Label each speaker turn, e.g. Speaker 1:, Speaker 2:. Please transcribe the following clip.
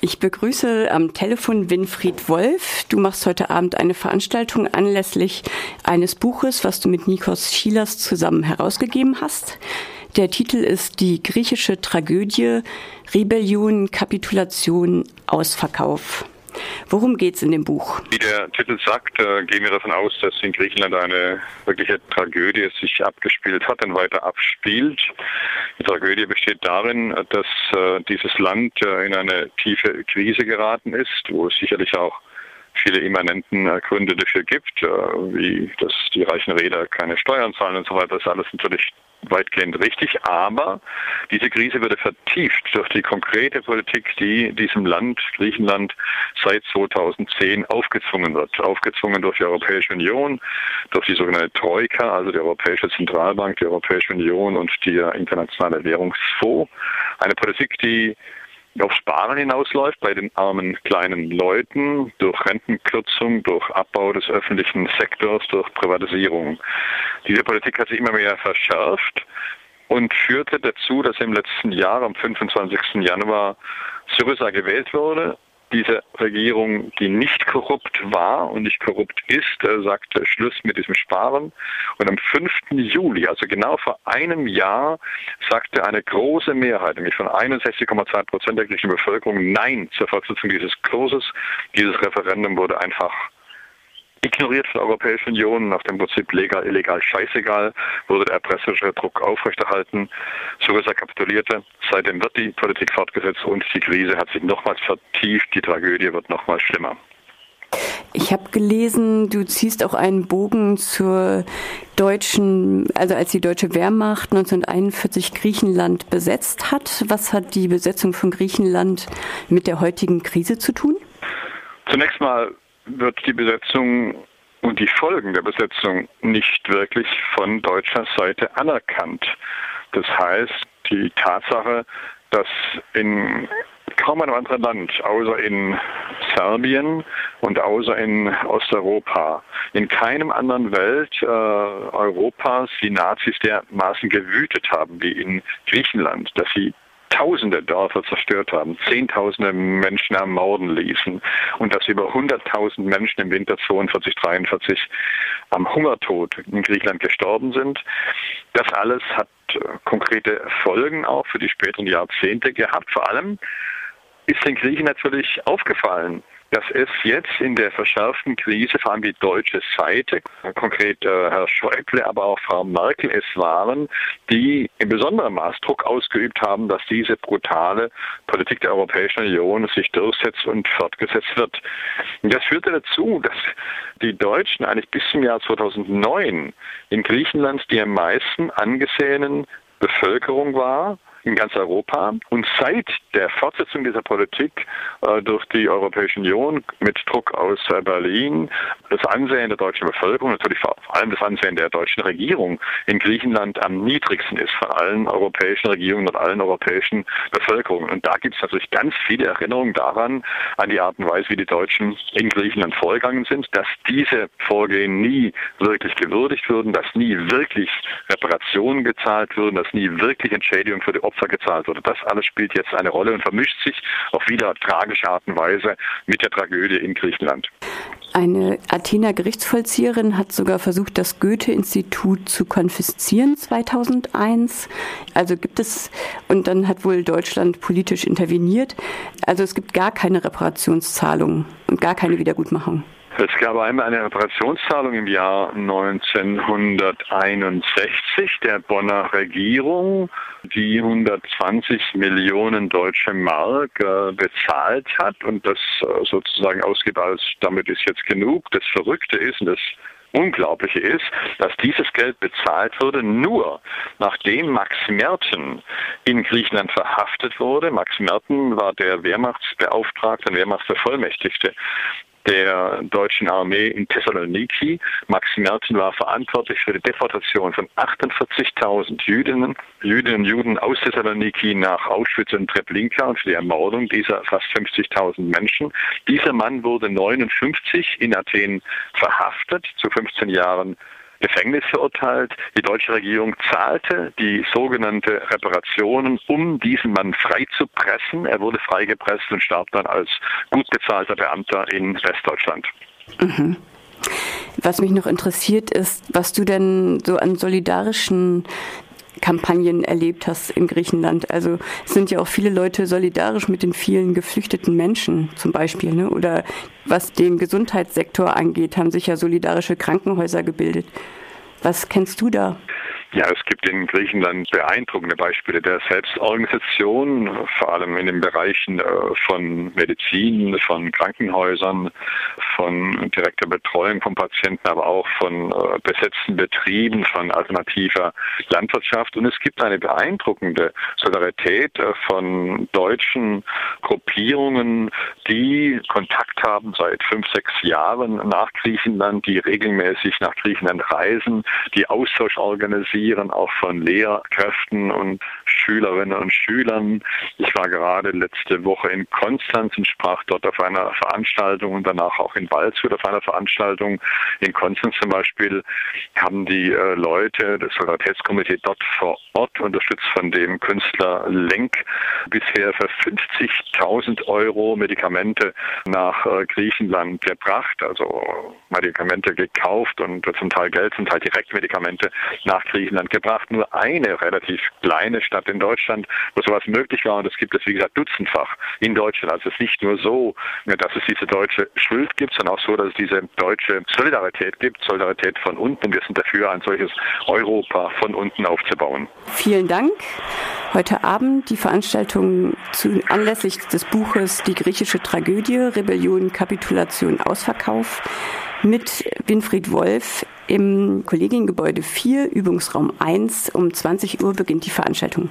Speaker 1: Ich begrüße am Telefon Winfried Wolf. Du machst heute Abend eine Veranstaltung anlässlich eines Buches, was du mit Nikos Schilas zusammen herausgegeben hast. Der Titel ist Die griechische Tragödie, Rebellion, Kapitulation, Ausverkauf. Worum geht es in dem Buch?
Speaker 2: Wie der Titel sagt, äh, gehen wir davon aus, dass in Griechenland eine wirkliche Tragödie sich abgespielt hat und weiter abspielt. Die Tragödie besteht darin, dass äh, dieses Land äh, in eine tiefe Krise geraten ist, wo es sicherlich auch viele immanenten Gründe dafür gibt, wie dass die reichen Räder keine Steuern zahlen und so weiter. Das ist alles natürlich weitgehend richtig, aber diese Krise wurde vertieft durch die konkrete Politik, die diesem Land, Griechenland, seit 2010 aufgezwungen wird. Aufgezwungen durch die Europäische Union, durch die sogenannte Troika, also die Europäische Zentralbank, die Europäische Union und der Internationale Währungsfonds. Eine Politik, die auf Sparen hinausläuft bei den armen kleinen Leuten durch Rentenkürzung, durch Abbau des öffentlichen Sektors, durch Privatisierung. Diese Politik hat sich immer mehr verschärft und führte dazu, dass im letzten Jahr, am 25. Januar, Syriza gewählt wurde diese Regierung, die nicht korrupt war und nicht korrupt ist, äh, sagte Schluss mit diesem Sparen. Und am 5. Juli, also genau vor einem Jahr, sagte eine große Mehrheit, nämlich von 61,2 Prozent der griechischen Bevölkerung, Nein zur Fortsetzung dieses Kurses. Dieses Referendum wurde einfach ignoriert von der Europäischen Union nach dem Prinzip legal, illegal, scheißegal, wurde der erpresserische Druck aufrechterhalten. Syriza kapitulierte. Seitdem wird die Politik fortgesetzt und die Krise hat sich nochmals vertieft. Die Tragödie wird nochmals schlimmer.
Speaker 1: Ich habe gelesen, du ziehst auch einen Bogen zur deutschen, also als die deutsche Wehrmacht 1941 Griechenland besetzt hat. Was hat die Besetzung von Griechenland mit der heutigen Krise zu tun?
Speaker 2: Zunächst mal wird die Besetzung und die Folgen der Besetzung nicht wirklich von deutscher Seite anerkannt. Das heißt, die Tatsache, dass in kaum einem anderen Land, außer in Serbien und außer in Osteuropa, in keinem anderen Welt äh, Europas die Nazis dermaßen gewütet haben wie in Griechenland, dass sie tausende Dörfer zerstört haben, zehntausende Menschen ermorden ließen und dass über 100.000 Menschen im Winter 42, 43 am Hungertod in Griechenland gestorben sind. Das alles hat äh, konkrete Folgen auch für die späteren Jahrzehnte gehabt. Vor allem ist den Griechen natürlich aufgefallen, dass es jetzt in der verschärften Krise, vor allem die deutsche Seite, konkret äh, Herr Schäuble, aber auch Frau Merkel es waren, die in besonderem Maß Druck ausgeübt haben, dass diese brutale Politik der Europäischen Union sich durchsetzt und fortgesetzt wird. Und das führte dazu, dass die Deutschen eigentlich bis zum Jahr 2009 in Griechenland die am meisten angesehenen Bevölkerung war in ganz Europa. Und seit der Fortsetzung dieser Politik äh, durch die Europäische Union mit Druck aus äh, Berlin, das Ansehen der deutschen Bevölkerung, natürlich vor allem das Ansehen der deutschen Regierung in Griechenland am niedrigsten ist von allen europäischen Regierungen und allen europäischen Bevölkerungen. Und da gibt es natürlich ganz viele Erinnerungen daran, an die Art und Weise, wie die Deutschen in Griechenland vorgegangen sind, dass diese Vorgehen nie wirklich gewürdigt wurden, dass nie wirklich Reparationen gezahlt wurden, dass nie wirklich Entschädigung für die Opfer gezahlt wurde. Das alles spielt jetzt eine Rolle und vermischt sich auf wieder tragische Art und Weise mit der Tragödie in Griechenland.
Speaker 1: Eine Athener Gerichtsvollzieherin hat sogar versucht, das Goethe-Institut zu konfiszieren 2001. Also gibt es, und dann hat wohl Deutschland politisch interveniert. Also es gibt gar keine Reparationszahlungen und gar keine Wiedergutmachung.
Speaker 2: Es gab einmal eine Reparationszahlung im Jahr 1961 der Bonner Regierung, die 120 Millionen deutsche Mark äh, bezahlt hat und das äh, sozusagen ausgibt als damit ist jetzt genug. Das Verrückte ist und das Unglaubliche ist, dass dieses Geld bezahlt wurde nur nachdem Max Merten in Griechenland verhaftet wurde. Max Merten war der Wehrmachtsbeauftragte, Wehrmachtsbevollmächtigte der deutschen Armee in Thessaloniki. Max Merten war verantwortlich für die Deportation von 48.000 Jüdinnen, Jüdinnen und Juden aus Thessaloniki nach Auschwitz und Treblinka und für die Ermordung dieser fast 50.000 Menschen. Dieser Mann wurde 59 in Athen verhaftet, zu 15 Jahren Gefängnis verurteilt. Die deutsche Regierung zahlte die sogenannte Reparationen, um diesen Mann freizupressen. Er wurde freigepresst und starb dann als gut bezahlter Beamter in Westdeutschland.
Speaker 1: Mhm. Was mich noch interessiert ist, was du denn so an solidarischen Kampagnen erlebt hast in Griechenland. Also sind ja auch viele Leute solidarisch mit den vielen geflüchteten Menschen zum Beispiel. Ne? Oder was den Gesundheitssektor angeht, haben sich ja solidarische Krankenhäuser gebildet. Was kennst du da?
Speaker 2: Ja, es gibt in Griechenland beeindruckende Beispiele der Selbstorganisation, vor allem in den Bereichen äh, von Medizin, von Krankenhäusern, von direkter Betreuung von Patienten, aber auch von äh, besetzten Betrieben, von alternativer Landwirtschaft. Und es gibt eine beeindruckende Solidarität äh, von deutschen Gruppierungen, die Kontakt haben seit fünf, sechs Jahren nach Griechenland, die regelmäßig nach Griechenland reisen, die Austausch organisieren Interessieren auch von Lehrkräften und Schülerinnen und Schülern. Ich war gerade letzte Woche in Konstanz und sprach dort auf einer Veranstaltung und danach auch in Waldshut auf einer Veranstaltung. In Konstanz zum Beispiel haben die äh, Leute, das Solidaritätskomitee dort vor Ort, unterstützt von dem Künstler Lenk, bisher für 50.000 Euro Medikamente nach äh, Griechenland gebracht, also Medikamente gekauft und zum Teil Geld, zum Teil direkt Medikamente nach Griechenland Griechenland gebracht. Nur eine relativ kleine Stadt in Deutschland, wo sowas möglich war. Und es gibt es, wie gesagt, dutzendfach in Deutschland. Also es ist nicht nur so, dass es diese deutsche Schuld gibt, sondern auch so, dass es diese deutsche Solidarität gibt, Solidarität von unten. Wir sind dafür, ein solches Europa von unten aufzubauen.
Speaker 1: Vielen Dank. Heute Abend die Veranstaltung zu, anlässlich des Buches Die griechische Tragödie, Rebellion, Kapitulation, Ausverkauf mit Winfried Wolf im Kollegiengebäude 4, Übungsraum 1. Um 20 Uhr beginnt die Veranstaltung.